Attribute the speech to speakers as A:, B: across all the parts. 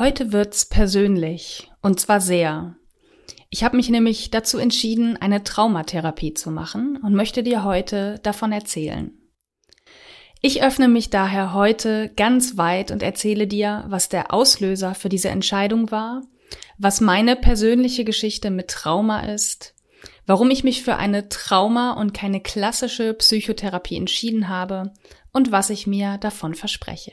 A: Heute wird's persönlich und zwar sehr. Ich habe mich nämlich dazu entschieden, eine Traumatherapie zu machen und möchte dir heute davon erzählen. Ich öffne mich daher heute ganz weit und erzähle dir, was der Auslöser für diese Entscheidung war, was meine persönliche Geschichte mit Trauma ist, warum ich mich für eine Trauma und keine klassische Psychotherapie entschieden habe und was ich mir davon verspreche.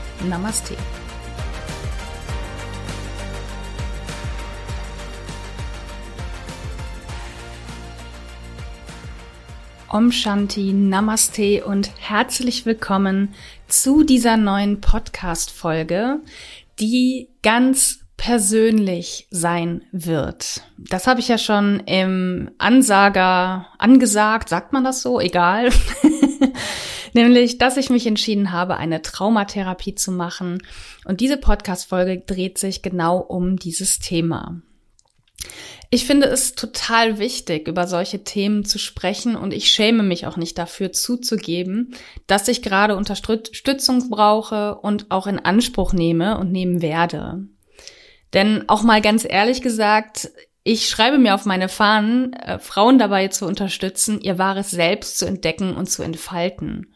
A: Namaste. Om Shanti, Namaste und herzlich willkommen zu dieser neuen Podcast-Folge, die ganz persönlich sein wird. Das habe ich ja schon im Ansager angesagt, sagt man das so? Egal. Nämlich, dass ich mich entschieden habe, eine Traumatherapie zu machen. Und diese Podcast-Folge dreht sich genau um dieses Thema. Ich finde es total wichtig, über solche Themen zu sprechen und ich schäme mich auch nicht dafür zuzugeben, dass ich gerade Unterstützung brauche und auch in Anspruch nehme und nehmen werde. Denn auch mal ganz ehrlich gesagt, ich schreibe mir auf meine Fahnen, äh, Frauen dabei zu unterstützen, ihr wahres Selbst zu entdecken und zu entfalten.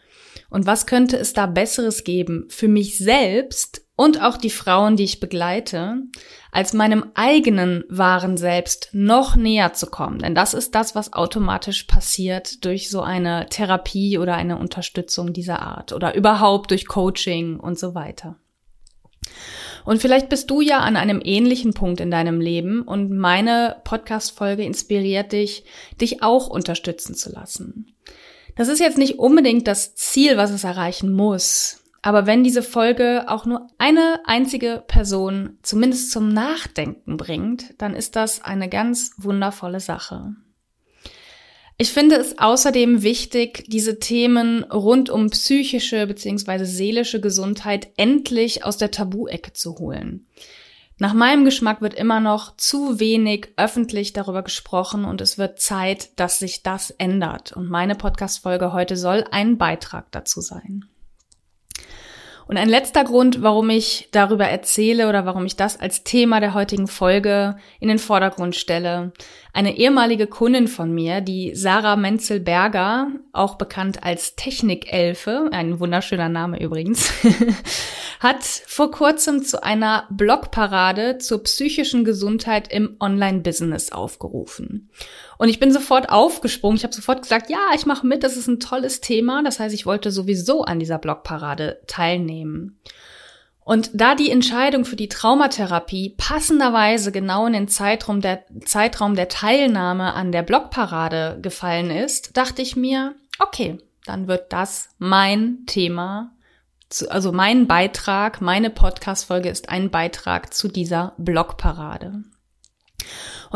A: Und was könnte es da Besseres geben für mich selbst und auch die Frauen, die ich begleite, als meinem eigenen wahren Selbst noch näher zu kommen? Denn das ist das, was automatisch passiert durch so eine Therapie oder eine Unterstützung dieser Art oder überhaupt durch Coaching und so weiter. Und vielleicht bist du ja an einem ähnlichen Punkt in deinem Leben und meine Podcast-Folge inspiriert dich, dich auch unterstützen zu lassen. Das ist jetzt nicht unbedingt das Ziel, was es erreichen muss. Aber wenn diese Folge auch nur eine einzige Person zumindest zum Nachdenken bringt, dann ist das eine ganz wundervolle Sache. Ich finde es außerdem wichtig, diese Themen rund um psychische bzw. seelische Gesundheit endlich aus der Tabu-Ecke zu holen. Nach meinem Geschmack wird immer noch zu wenig öffentlich darüber gesprochen und es wird Zeit, dass sich das ändert. Und meine Podcast-Folge heute soll ein Beitrag dazu sein. Und ein letzter Grund, warum ich darüber erzähle oder warum ich das als Thema der heutigen Folge in den Vordergrund stelle. Eine ehemalige Kundin von mir, die Sarah Menzel-Berger, auch bekannt als Technikelfe, ein wunderschöner Name übrigens, hat vor kurzem zu einer Blogparade zur psychischen Gesundheit im Online-Business aufgerufen. Und ich bin sofort aufgesprungen. Ich habe sofort gesagt, ja, ich mache mit, das ist ein tolles Thema. Das heißt, ich wollte sowieso an dieser Blogparade teilnehmen. Und da die Entscheidung für die Traumatherapie passenderweise genau in den Zeitraum der, Zeitraum der Teilnahme an der Blogparade gefallen ist, dachte ich mir, okay, dann wird das mein Thema, also mein Beitrag, meine Podcast-Folge ist ein Beitrag zu dieser Blogparade.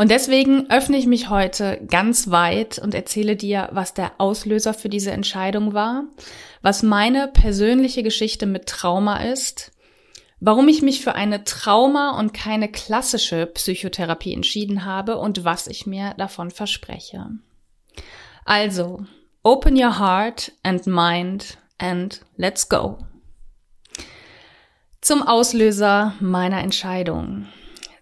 A: Und deswegen öffne ich mich heute ganz weit und erzähle dir, was der Auslöser für diese Entscheidung war, was meine persönliche Geschichte mit Trauma ist, warum ich mich für eine Trauma und keine klassische Psychotherapie entschieden habe und was ich mir davon verspreche. Also, open your heart and mind and let's go. Zum Auslöser meiner Entscheidung.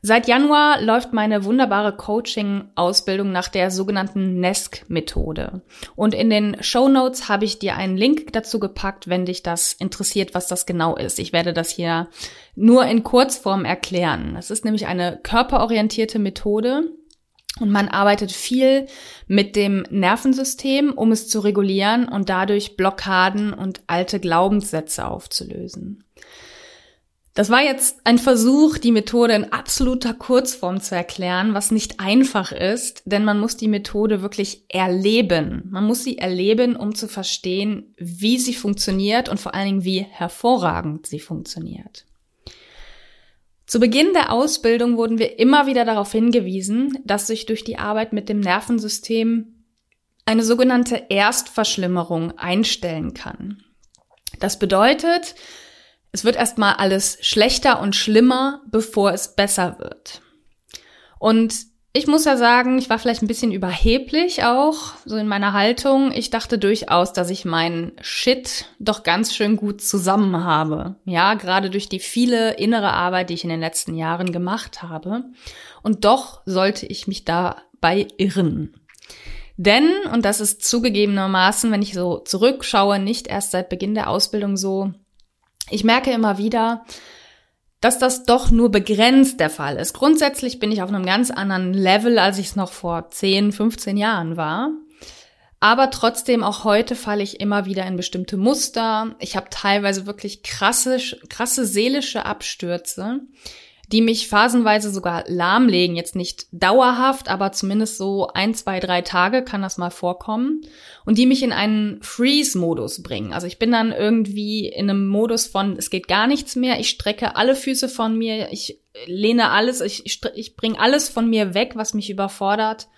A: Seit Januar läuft meine wunderbare Coaching-Ausbildung nach der sogenannten NESC-Methode. Und in den Show Notes habe ich dir einen Link dazu gepackt, wenn dich das interessiert, was das genau ist. Ich werde das hier nur in Kurzform erklären. Es ist nämlich eine körperorientierte Methode, und man arbeitet viel mit dem Nervensystem, um es zu regulieren und dadurch Blockaden und alte Glaubenssätze aufzulösen. Das war jetzt ein Versuch, die Methode in absoluter Kurzform zu erklären, was nicht einfach ist, denn man muss die Methode wirklich erleben. Man muss sie erleben, um zu verstehen, wie sie funktioniert und vor allen Dingen, wie hervorragend sie funktioniert. Zu Beginn der Ausbildung wurden wir immer wieder darauf hingewiesen, dass sich durch die Arbeit mit dem Nervensystem eine sogenannte Erstverschlimmerung einstellen kann. Das bedeutet, es wird erstmal alles schlechter und schlimmer, bevor es besser wird. Und ich muss ja sagen, ich war vielleicht ein bisschen überheblich auch, so in meiner Haltung. Ich dachte durchaus, dass ich meinen Shit doch ganz schön gut zusammen habe. Ja, gerade durch die viele innere Arbeit, die ich in den letzten Jahren gemacht habe. Und doch sollte ich mich dabei irren. Denn, und das ist zugegebenermaßen, wenn ich so zurückschaue, nicht erst seit Beginn der Ausbildung so, ich merke immer wieder, dass das doch nur begrenzt der Fall ist. Grundsätzlich bin ich auf einem ganz anderen Level, als ich es noch vor 10, 15 Jahren war. Aber trotzdem auch heute falle ich immer wieder in bestimmte Muster. Ich habe teilweise wirklich krasse, krasse seelische Abstürze, die mich phasenweise sogar lahmlegen. Jetzt nicht dauerhaft, aber zumindest so ein, zwei, drei Tage kann das mal vorkommen. Und die mich in einen Freeze-Modus bringen. Also ich bin dann irgendwie in einem Modus von, es geht gar nichts mehr, ich strecke alle Füße von mir, ich lehne alles, ich, ich, bringe alles von mir weg, was mich überfordert.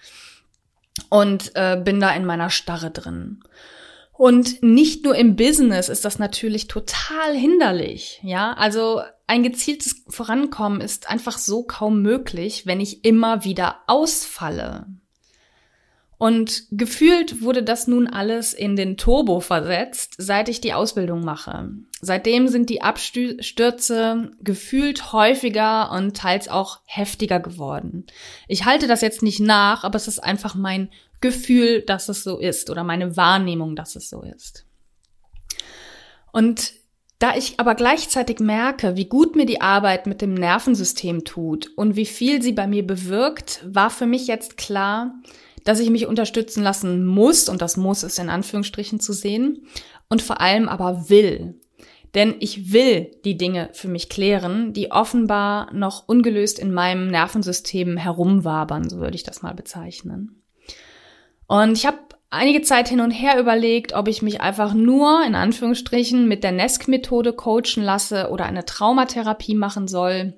A: Und äh, bin da in meiner Starre drin. Und nicht nur im Business ist das natürlich total hinderlich. Ja, also ein gezieltes Vorankommen ist einfach so kaum möglich, wenn ich immer wieder ausfalle. Und gefühlt wurde das nun alles in den Turbo versetzt, seit ich die Ausbildung mache. Seitdem sind die Abstürze gefühlt häufiger und teils auch heftiger geworden. Ich halte das jetzt nicht nach, aber es ist einfach mein Gefühl, dass es so ist oder meine Wahrnehmung, dass es so ist. Und da ich aber gleichzeitig merke, wie gut mir die Arbeit mit dem Nervensystem tut und wie viel sie bei mir bewirkt, war für mich jetzt klar, dass ich mich unterstützen lassen muss, und das muss ist in Anführungsstrichen zu sehen, und vor allem aber will. Denn ich will die Dinge für mich klären, die offenbar noch ungelöst in meinem Nervensystem herumwabern, so würde ich das mal bezeichnen. Und ich habe einige Zeit hin und her überlegt, ob ich mich einfach nur in Anführungsstrichen mit der NESC-Methode coachen lasse oder eine Traumatherapie machen soll,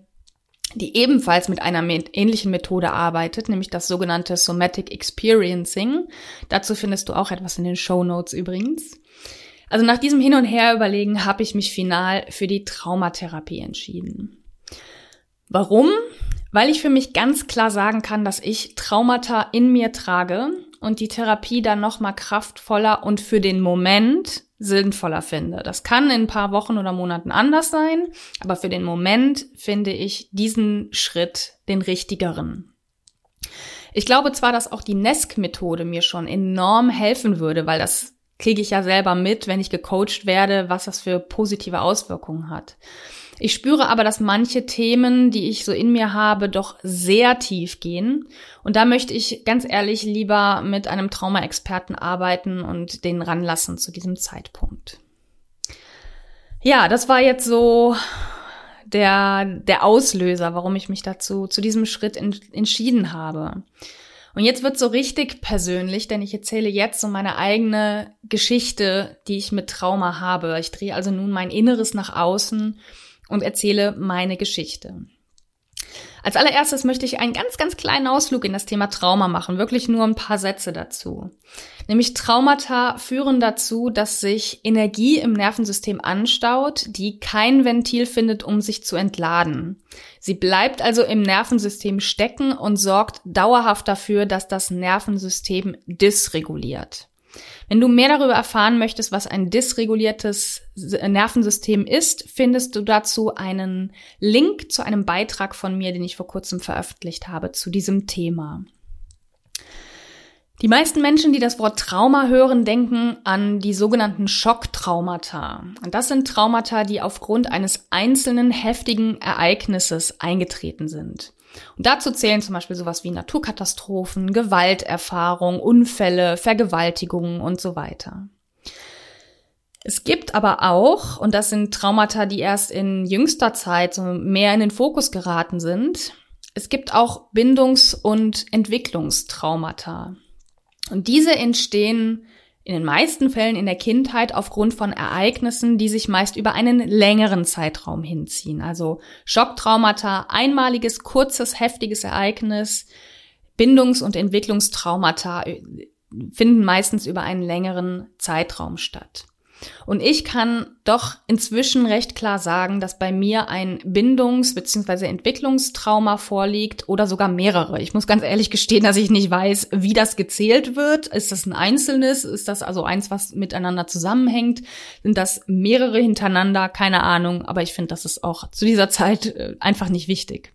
A: die ebenfalls mit einer ähnlichen Methode arbeitet, nämlich das sogenannte Somatic Experiencing. Dazu findest du auch etwas in den Show Notes übrigens. Also nach diesem Hin und Her überlegen habe ich mich final für die Traumatherapie entschieden. Warum? Weil ich für mich ganz klar sagen kann, dass ich Traumata in mir trage und die Therapie dann noch mal kraftvoller und für den Moment sinnvoller finde. Das kann in ein paar Wochen oder Monaten anders sein, aber für den Moment finde ich diesen Schritt den richtigeren. Ich glaube zwar, dass auch die NESC-Methode mir schon enorm helfen würde, weil das kriege ich ja selber mit, wenn ich gecoacht werde, was das für positive Auswirkungen hat. Ich spüre aber, dass manche Themen, die ich so in mir habe, doch sehr tief gehen. Und da möchte ich ganz ehrlich lieber mit einem Trauma-Experten arbeiten und den ranlassen zu diesem Zeitpunkt. Ja, das war jetzt so der, der Auslöser, warum ich mich dazu, zu diesem Schritt in, entschieden habe. Und jetzt wird so richtig persönlich, denn ich erzähle jetzt so meine eigene Geschichte, die ich mit Trauma habe. Ich drehe also nun mein Inneres nach außen und erzähle meine Geschichte. Als allererstes möchte ich einen ganz, ganz kleinen Ausflug in das Thema Trauma machen, wirklich nur ein paar Sätze dazu. Nämlich Traumata führen dazu, dass sich Energie im Nervensystem anstaut, die kein Ventil findet, um sich zu entladen. Sie bleibt also im Nervensystem stecken und sorgt dauerhaft dafür, dass das Nervensystem dysreguliert. Wenn du mehr darüber erfahren möchtest, was ein dysreguliertes Nervensystem ist, findest du dazu einen Link zu einem Beitrag von mir, den ich vor kurzem veröffentlicht habe zu diesem Thema. Die meisten Menschen, die das Wort Trauma hören, denken an die sogenannten Schocktraumata. Und das sind Traumata, die aufgrund eines einzelnen heftigen Ereignisses eingetreten sind. Und dazu zählen zum Beispiel sowas wie Naturkatastrophen, Gewalterfahrung, Unfälle, Vergewaltigungen und so weiter. Es gibt aber auch, und das sind Traumata, die erst in jüngster Zeit so mehr in den Fokus geraten sind, es gibt auch Bindungs- und Entwicklungstraumata. Und diese entstehen in den meisten Fällen in der Kindheit aufgrund von Ereignissen, die sich meist über einen längeren Zeitraum hinziehen. Also Schocktraumata, einmaliges, kurzes, heftiges Ereignis, Bindungs- und Entwicklungstraumata äh, finden meistens über einen längeren Zeitraum statt. Und ich kann doch inzwischen recht klar sagen, dass bei mir ein Bindungs- bzw. Entwicklungstrauma vorliegt oder sogar mehrere. Ich muss ganz ehrlich gestehen, dass ich nicht weiß, wie das gezählt wird. Ist das ein einzelnes? Ist das also eins, was miteinander zusammenhängt? Sind das mehrere hintereinander? Keine Ahnung. Aber ich finde, das ist auch zu dieser Zeit äh, einfach nicht wichtig.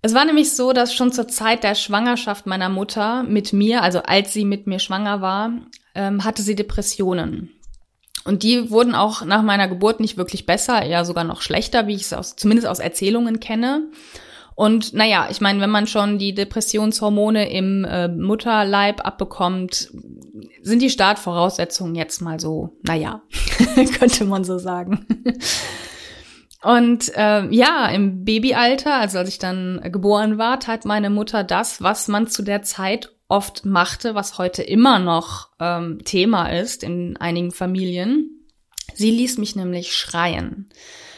A: Es war nämlich so, dass schon zur Zeit der Schwangerschaft meiner Mutter mit mir, also als sie mit mir schwanger war, ähm, hatte sie Depressionen. Und die wurden auch nach meiner Geburt nicht wirklich besser, eher sogar noch schlechter, wie ich es aus, zumindest aus Erzählungen kenne. Und naja, ich meine, wenn man schon die Depressionshormone im äh, Mutterleib abbekommt, sind die Startvoraussetzungen jetzt mal so, naja, könnte man so sagen. Und äh, ja, im Babyalter, also als ich dann geboren war, tat meine Mutter das, was man zu der Zeit oft machte, was heute immer noch ähm, Thema ist in einigen Familien. Sie ließ mich nämlich schreien.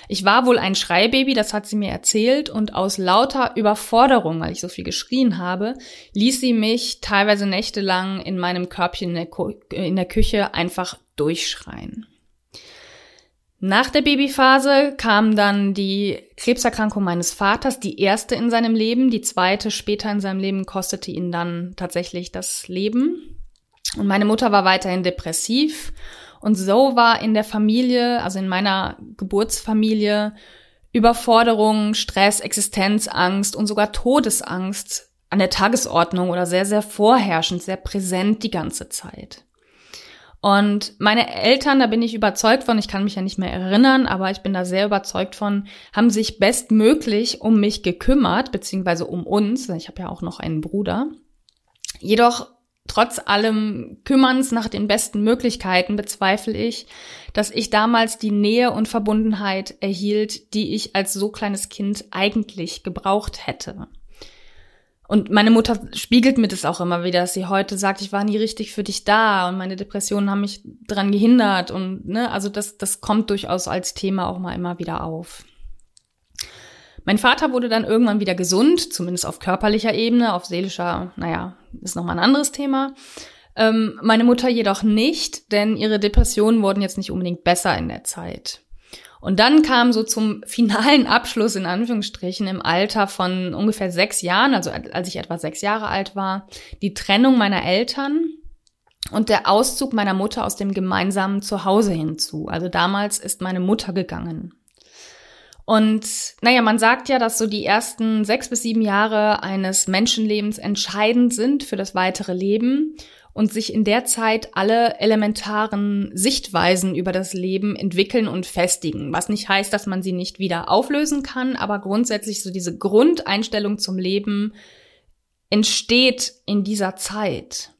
A: Ich war wohl ein Schreibaby, das hat sie mir erzählt, und aus lauter Überforderung, weil ich so viel geschrien habe, ließ sie mich teilweise nächtelang in meinem Körbchen in der, in der Küche einfach durchschreien. Nach der Babyphase kam dann die Krebserkrankung meines Vaters, die erste in seinem Leben, die zweite später in seinem Leben kostete ihn dann tatsächlich das Leben. Und meine Mutter war weiterhin depressiv. Und so war in der Familie, also in meiner Geburtsfamilie, Überforderung, Stress, Existenzangst und sogar Todesangst an der Tagesordnung oder sehr, sehr vorherrschend, sehr präsent die ganze Zeit. Und meine Eltern, da bin ich überzeugt von, ich kann mich ja nicht mehr erinnern, aber ich bin da sehr überzeugt von, haben sich bestmöglich um mich gekümmert, beziehungsweise um uns. Ich habe ja auch noch einen Bruder. Jedoch trotz allem Kümmerns nach den besten Möglichkeiten bezweifle ich, dass ich damals die Nähe und Verbundenheit erhielt, die ich als so kleines Kind eigentlich gebraucht hätte. Und meine Mutter spiegelt mir das auch immer wieder, dass sie heute sagt, ich war nie richtig für dich da und meine Depressionen haben mich dran gehindert und ne, also das, das kommt durchaus als Thema auch mal immer wieder auf. Mein Vater wurde dann irgendwann wieder gesund, zumindest auf körperlicher Ebene, auf seelischer, naja, ist nochmal ein anderes Thema. Ähm, meine Mutter jedoch nicht, denn ihre Depressionen wurden jetzt nicht unbedingt besser in der Zeit. Und dann kam so zum finalen Abschluss in Anführungsstrichen im Alter von ungefähr sechs Jahren, also als ich etwa sechs Jahre alt war, die Trennung meiner Eltern und der Auszug meiner Mutter aus dem gemeinsamen Zuhause hinzu. Also damals ist meine Mutter gegangen. Und naja, man sagt ja, dass so die ersten sechs bis sieben Jahre eines Menschenlebens entscheidend sind für das weitere Leben und sich in der Zeit alle elementaren Sichtweisen über das Leben entwickeln und festigen. Was nicht heißt, dass man sie nicht wieder auflösen kann, aber grundsätzlich so diese Grundeinstellung zum Leben entsteht in dieser Zeit.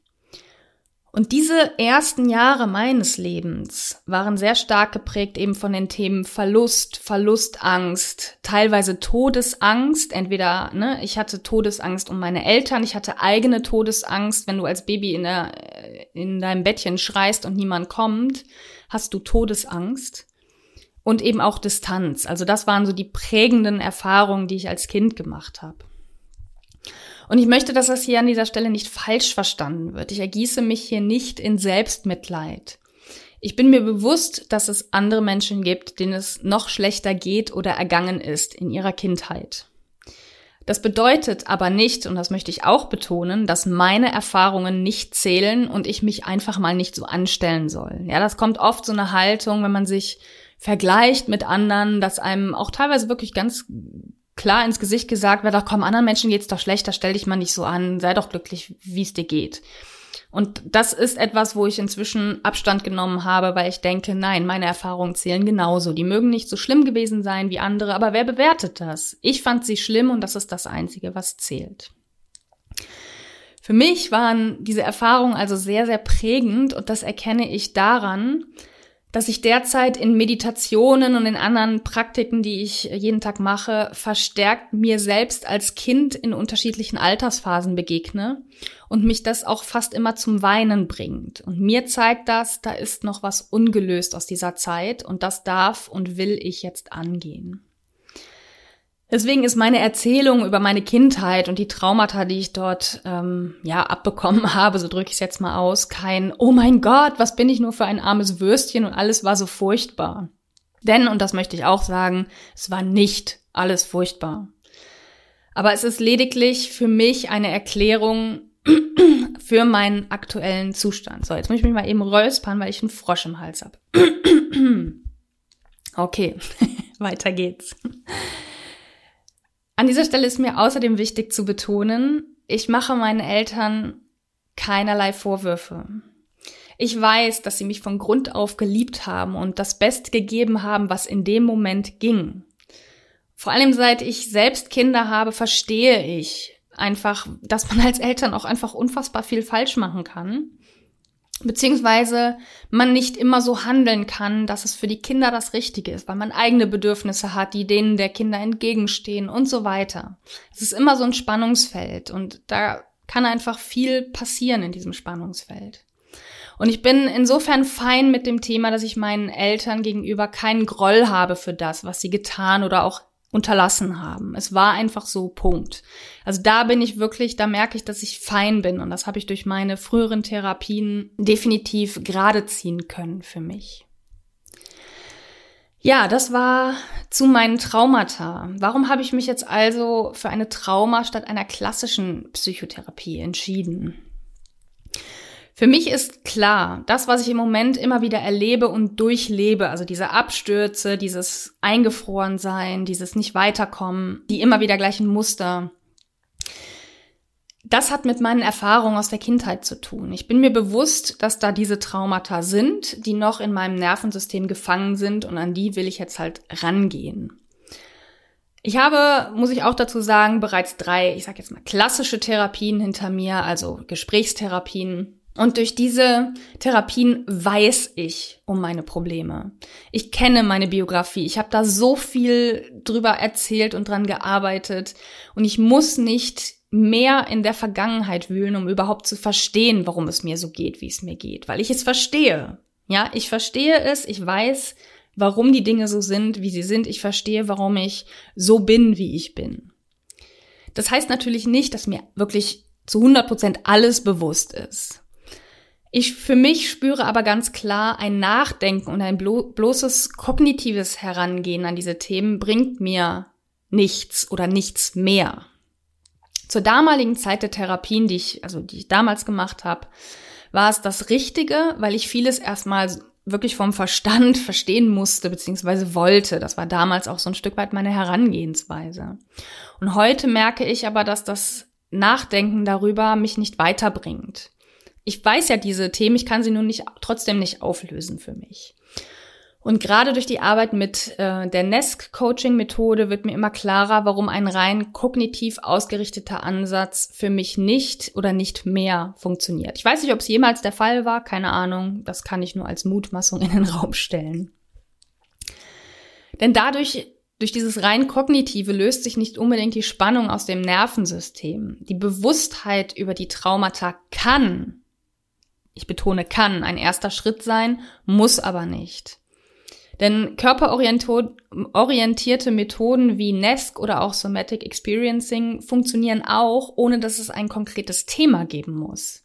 A: Und diese ersten Jahre meines Lebens waren sehr stark geprägt eben von den Themen Verlust, Verlustangst, teilweise Todesangst. Entweder, ne, ich hatte Todesangst um meine Eltern, ich hatte eigene Todesangst. Wenn du als Baby in, der, in deinem Bettchen schreist und niemand kommt, hast du Todesangst. Und eben auch Distanz. Also das waren so die prägenden Erfahrungen, die ich als Kind gemacht habe. Und ich möchte, dass das hier an dieser Stelle nicht falsch verstanden wird. Ich ergieße mich hier nicht in Selbstmitleid. Ich bin mir bewusst, dass es andere Menschen gibt, denen es noch schlechter geht oder ergangen ist in ihrer Kindheit. Das bedeutet aber nicht, und das möchte ich auch betonen, dass meine Erfahrungen nicht zählen und ich mich einfach mal nicht so anstellen soll. Ja, das kommt oft so eine Haltung, wenn man sich vergleicht mit anderen, dass einem auch teilweise wirklich ganz klar ins Gesicht gesagt wird, ach komm, anderen Menschen geht's doch schlechter, stell dich mal nicht so an, sei doch glücklich, wie es dir geht. Und das ist etwas, wo ich inzwischen Abstand genommen habe, weil ich denke, nein, meine Erfahrungen zählen genauso. Die mögen nicht so schlimm gewesen sein wie andere, aber wer bewertet das? Ich fand sie schlimm und das ist das Einzige, was zählt. Für mich waren diese Erfahrungen also sehr, sehr prägend und das erkenne ich daran, dass ich derzeit in Meditationen und in anderen Praktiken, die ich jeden Tag mache, verstärkt mir selbst als Kind in unterschiedlichen Altersphasen begegne und mich das auch fast immer zum Weinen bringt. Und mir zeigt das, da ist noch was ungelöst aus dieser Zeit und das darf und will ich jetzt angehen. Deswegen ist meine Erzählung über meine Kindheit und die Traumata, die ich dort ähm, ja abbekommen habe, so drücke ich es jetzt mal aus, kein Oh mein Gott, was bin ich nur für ein armes Würstchen und alles war so furchtbar. Denn, und das möchte ich auch sagen, es war nicht alles furchtbar. Aber es ist lediglich für mich eine Erklärung für meinen aktuellen Zustand. So, jetzt muss ich mich mal eben räuspern, weil ich einen Frosch im Hals habe. okay, weiter geht's. An dieser Stelle ist mir außerdem wichtig zu betonen, ich mache meinen Eltern keinerlei Vorwürfe. Ich weiß, dass sie mich von Grund auf geliebt haben und das Beste gegeben haben, was in dem Moment ging. Vor allem seit ich selbst Kinder habe, verstehe ich einfach, dass man als Eltern auch einfach unfassbar viel falsch machen kann beziehungsweise man nicht immer so handeln kann, dass es für die Kinder das Richtige ist, weil man eigene Bedürfnisse hat, die denen der Kinder entgegenstehen und so weiter. Es ist immer so ein Spannungsfeld und da kann einfach viel passieren in diesem Spannungsfeld. Und ich bin insofern fein mit dem Thema, dass ich meinen Eltern gegenüber keinen Groll habe für das, was sie getan oder auch unterlassen haben. Es war einfach so, Punkt. Also da bin ich wirklich, da merke ich, dass ich fein bin und das habe ich durch meine früheren Therapien definitiv gerade ziehen können für mich. Ja, das war zu meinen Traumata. Warum habe ich mich jetzt also für eine Trauma statt einer klassischen Psychotherapie entschieden? Für mich ist klar, das, was ich im Moment immer wieder erlebe und durchlebe, also diese Abstürze, dieses Eingefrorensein, dieses nicht weiterkommen, die immer wieder gleichen Muster, das hat mit meinen Erfahrungen aus der Kindheit zu tun. Ich bin mir bewusst, dass da diese Traumata sind, die noch in meinem Nervensystem gefangen sind und an die will ich jetzt halt rangehen. Ich habe, muss ich auch dazu sagen, bereits drei, ich sage jetzt mal klassische Therapien hinter mir, also Gesprächstherapien, und durch diese Therapien weiß ich um meine Probleme. Ich kenne meine Biografie. Ich habe da so viel drüber erzählt und dran gearbeitet. Und ich muss nicht mehr in der Vergangenheit wühlen, um überhaupt zu verstehen, warum es mir so geht, wie es mir geht. Weil ich es verstehe. Ja, ich verstehe es. Ich weiß, warum die Dinge so sind, wie sie sind. Ich verstehe, warum ich so bin, wie ich bin. Das heißt natürlich nicht, dass mir wirklich zu 100 Prozent alles bewusst ist. Ich für mich spüre aber ganz klar, ein Nachdenken und ein blo bloßes kognitives Herangehen an diese Themen bringt mir nichts oder nichts mehr. Zur damaligen Zeit der Therapien, die ich, also die ich damals gemacht habe, war es das Richtige, weil ich vieles erstmal wirklich vom Verstand verstehen musste beziehungsweise wollte. Das war damals auch so ein Stück weit meine Herangehensweise. Und heute merke ich aber, dass das Nachdenken darüber mich nicht weiterbringt ich weiß ja diese Themen, ich kann sie nun nicht trotzdem nicht auflösen für mich. Und gerade durch die Arbeit mit äh, der NESC-Coaching-Methode wird mir immer klarer, warum ein rein kognitiv ausgerichteter Ansatz für mich nicht oder nicht mehr funktioniert. Ich weiß nicht, ob es jemals der Fall war, keine Ahnung. Das kann ich nur als Mutmaßung in den Raum stellen. Denn dadurch, durch dieses rein kognitive löst sich nicht unbedingt die Spannung aus dem Nervensystem. Die Bewusstheit über die Traumata kann ich betone kann, ein erster Schritt sein, muss aber nicht. Denn körperorientierte Methoden wie NESC oder auch Somatic Experiencing funktionieren auch, ohne dass es ein konkretes Thema geben muss.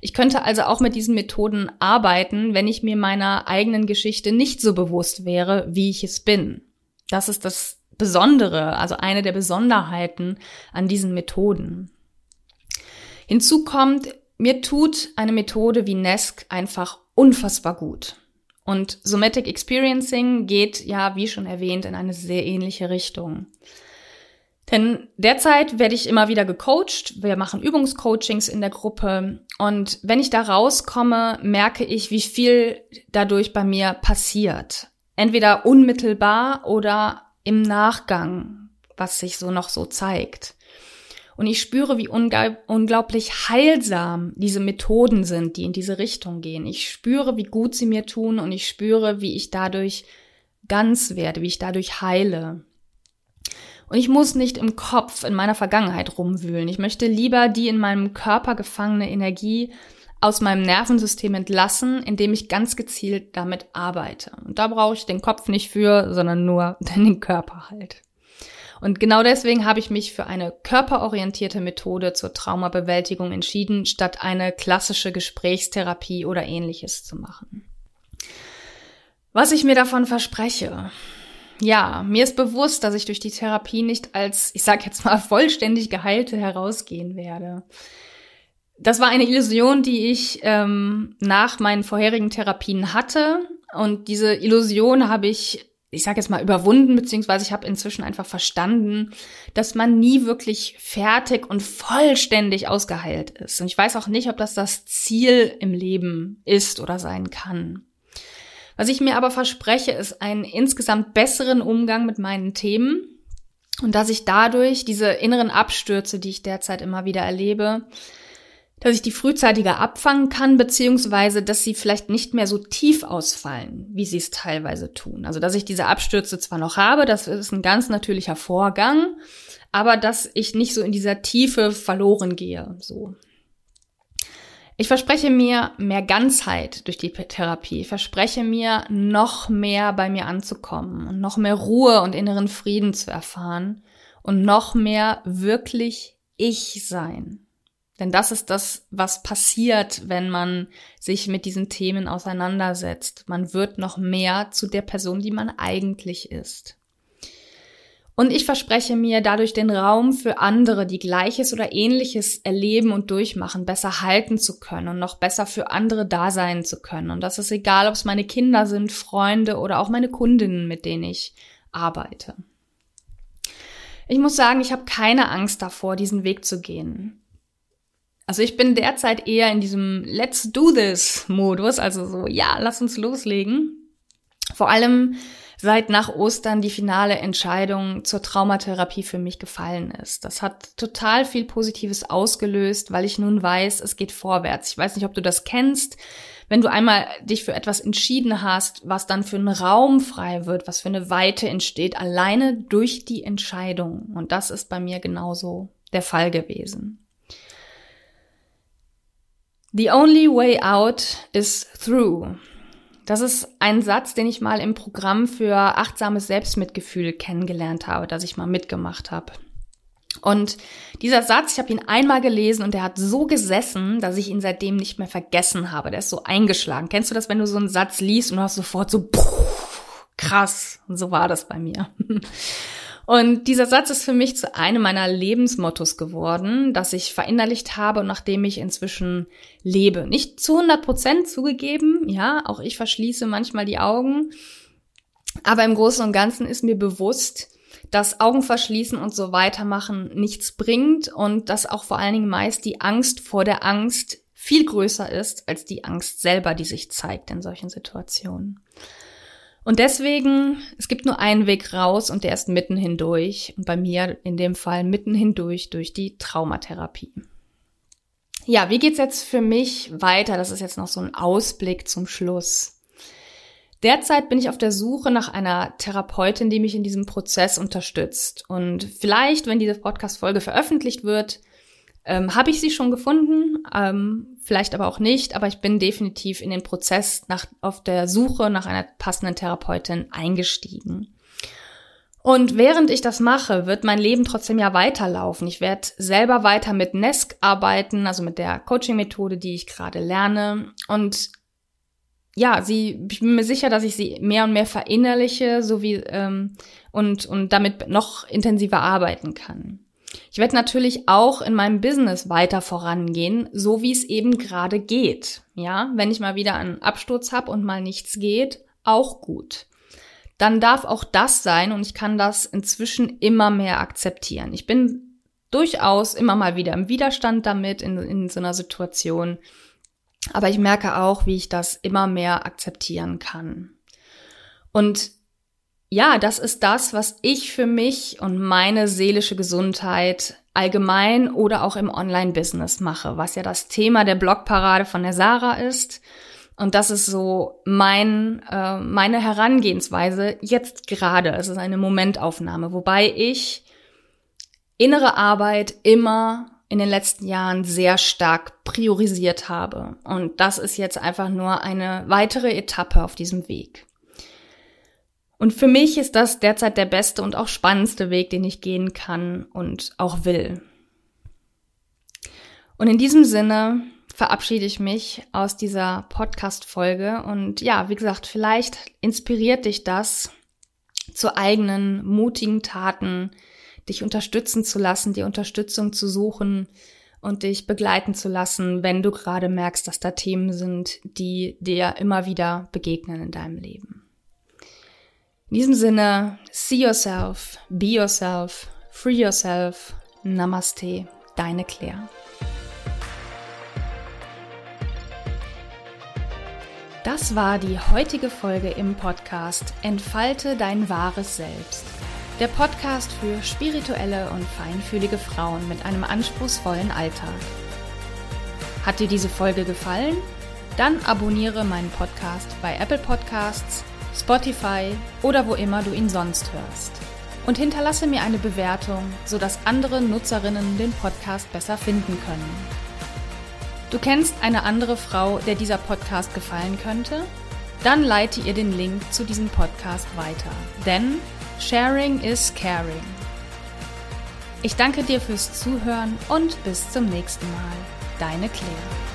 A: Ich könnte also auch mit diesen Methoden arbeiten, wenn ich mir meiner eigenen Geschichte nicht so bewusst wäre, wie ich es bin. Das ist das Besondere, also eine der Besonderheiten an diesen Methoden. Hinzu kommt, mir tut eine Methode wie NESC einfach unfassbar gut. Und Somatic Experiencing geht ja, wie schon erwähnt, in eine sehr ähnliche Richtung. Denn derzeit werde ich immer wieder gecoacht. Wir machen Übungscoachings in der Gruppe. Und wenn ich da rauskomme, merke ich, wie viel dadurch bei mir passiert. Entweder unmittelbar oder im Nachgang, was sich so noch so zeigt. Und ich spüre, wie unglaublich heilsam diese Methoden sind, die in diese Richtung gehen. Ich spüre, wie gut sie mir tun und ich spüre, wie ich dadurch ganz werde, wie ich dadurch heile. Und ich muss nicht im Kopf in meiner Vergangenheit rumwühlen. Ich möchte lieber die in meinem Körper gefangene Energie aus meinem Nervensystem entlassen, indem ich ganz gezielt damit arbeite. Und da brauche ich den Kopf nicht für, sondern nur den Körper halt. Und genau deswegen habe ich mich für eine körperorientierte Methode zur Traumabewältigung entschieden, statt eine klassische Gesprächstherapie oder ähnliches zu machen. Was ich mir davon verspreche, ja, mir ist bewusst, dass ich durch die Therapie nicht als, ich sag jetzt mal, vollständig geheilte herausgehen werde. Das war eine Illusion, die ich ähm, nach meinen vorherigen Therapien hatte. Und diese Illusion habe ich, ich sage jetzt mal, überwunden, beziehungsweise ich habe inzwischen einfach verstanden, dass man nie wirklich fertig und vollständig ausgeheilt ist. Und ich weiß auch nicht, ob das das Ziel im Leben ist oder sein kann. Was ich mir aber verspreche, ist einen insgesamt besseren Umgang mit meinen Themen und dass ich dadurch diese inneren Abstürze, die ich derzeit immer wieder erlebe, dass ich die frühzeitiger abfangen kann, beziehungsweise dass sie vielleicht nicht mehr so tief ausfallen, wie sie es teilweise tun. Also dass ich diese Abstürze zwar noch habe, das ist ein ganz natürlicher Vorgang, aber dass ich nicht so in dieser Tiefe verloren gehe. So. Ich verspreche mir mehr Ganzheit durch die Therapie. Ich verspreche mir, noch mehr bei mir anzukommen und noch mehr Ruhe und inneren Frieden zu erfahren und noch mehr wirklich ich sein. Denn das ist das, was passiert, wenn man sich mit diesen Themen auseinandersetzt. Man wird noch mehr zu der Person, die man eigentlich ist. Und ich verspreche mir, dadurch den Raum für andere, die Gleiches oder Ähnliches erleben und durchmachen, besser halten zu können und noch besser für andere da sein zu können. Und das ist egal, ob es meine Kinder sind, Freunde oder auch meine Kundinnen, mit denen ich arbeite. Ich muss sagen, ich habe keine Angst davor, diesen Weg zu gehen. Also ich bin derzeit eher in diesem Let's do this Modus, also so, ja, lass uns loslegen. Vor allem, seit nach Ostern die finale Entscheidung zur Traumatherapie für mich gefallen ist. Das hat total viel Positives ausgelöst, weil ich nun weiß, es geht vorwärts. Ich weiß nicht, ob du das kennst. Wenn du einmal dich für etwas entschieden hast, was dann für einen Raum frei wird, was für eine Weite entsteht, alleine durch die Entscheidung. Und das ist bei mir genauso der Fall gewesen. The only way out is through. Das ist ein Satz, den ich mal im Programm für achtsames Selbstmitgefühl kennengelernt habe, das ich mal mitgemacht habe. Und dieser Satz, ich habe ihn einmal gelesen und der hat so gesessen, dass ich ihn seitdem nicht mehr vergessen habe. Der ist so eingeschlagen. Kennst du das, wenn du so einen Satz liest und du hast sofort so krass? Und so war das bei mir. Und dieser Satz ist für mich zu einem meiner Lebensmottos geworden, das ich verinnerlicht habe nachdem ich inzwischen lebe. Nicht zu 100 Prozent zugegeben, ja, auch ich verschließe manchmal die Augen. Aber im Großen und Ganzen ist mir bewusst, dass Augen verschließen und so weitermachen nichts bringt und dass auch vor allen Dingen meist die Angst vor der Angst viel größer ist als die Angst selber, die sich zeigt in solchen Situationen. Und deswegen, es gibt nur einen Weg raus und der ist mitten hindurch. Und bei mir in dem Fall mitten hindurch durch die Traumatherapie. Ja, wie geht's jetzt für mich weiter? Das ist jetzt noch so ein Ausblick zum Schluss. Derzeit bin ich auf der Suche nach einer Therapeutin, die mich in diesem Prozess unterstützt. Und vielleicht, wenn diese Podcast-Folge veröffentlicht wird, ähm, habe ich sie schon gefunden, ähm, vielleicht aber auch nicht, aber ich bin definitiv in den Prozess nach, auf der Suche nach einer passenden Therapeutin eingestiegen. Und während ich das mache, wird mein Leben trotzdem ja weiterlaufen. Ich werde selber weiter mit NESC arbeiten, also mit der Coaching-Methode, die ich gerade lerne. Und ja, sie, ich bin mir sicher, dass ich sie mehr und mehr verinnerliche, so wie ähm, und, und damit noch intensiver arbeiten kann. Ich werde natürlich auch in meinem Business weiter vorangehen, so wie es eben gerade geht. Ja, wenn ich mal wieder einen Absturz habe und mal nichts geht, auch gut. Dann darf auch das sein und ich kann das inzwischen immer mehr akzeptieren. Ich bin durchaus immer mal wieder im Widerstand damit in, in so einer Situation. Aber ich merke auch, wie ich das immer mehr akzeptieren kann. Und ja, das ist das, was ich für mich und meine seelische Gesundheit allgemein oder auch im Online-Business mache, was ja das Thema der Blogparade von der Sarah ist. Und das ist so mein, äh, meine Herangehensweise jetzt gerade. Es ist eine Momentaufnahme, wobei ich innere Arbeit immer in den letzten Jahren sehr stark priorisiert habe. Und das ist jetzt einfach nur eine weitere Etappe auf diesem Weg. Und für mich ist das derzeit der beste und auch spannendste Weg, den ich gehen kann und auch will. Und in diesem Sinne verabschiede ich mich aus dieser Podcast-Folge. Und ja, wie gesagt, vielleicht inspiriert dich das zu eigenen mutigen Taten, dich unterstützen zu lassen, die Unterstützung zu suchen und dich begleiten zu lassen, wenn du gerade merkst, dass da Themen sind, die dir immer wieder begegnen in deinem Leben. In diesem Sinne, see yourself, be yourself, free yourself. Namaste, deine Claire. Das war die heutige Folge im Podcast Entfalte dein wahres Selbst. Der Podcast für spirituelle und feinfühlige Frauen mit einem anspruchsvollen Alltag. Hat dir diese Folge gefallen? Dann abonniere meinen Podcast bei Apple Podcasts, Spotify oder wo immer du ihn sonst hörst. Und hinterlasse mir eine Bewertung, sodass andere Nutzerinnen den Podcast besser finden können. Du kennst eine andere Frau, der dieser Podcast gefallen könnte? Dann leite ihr den Link zu diesem Podcast weiter. Denn Sharing is Caring. Ich danke dir fürs Zuhören und bis zum nächsten Mal. Deine Claire.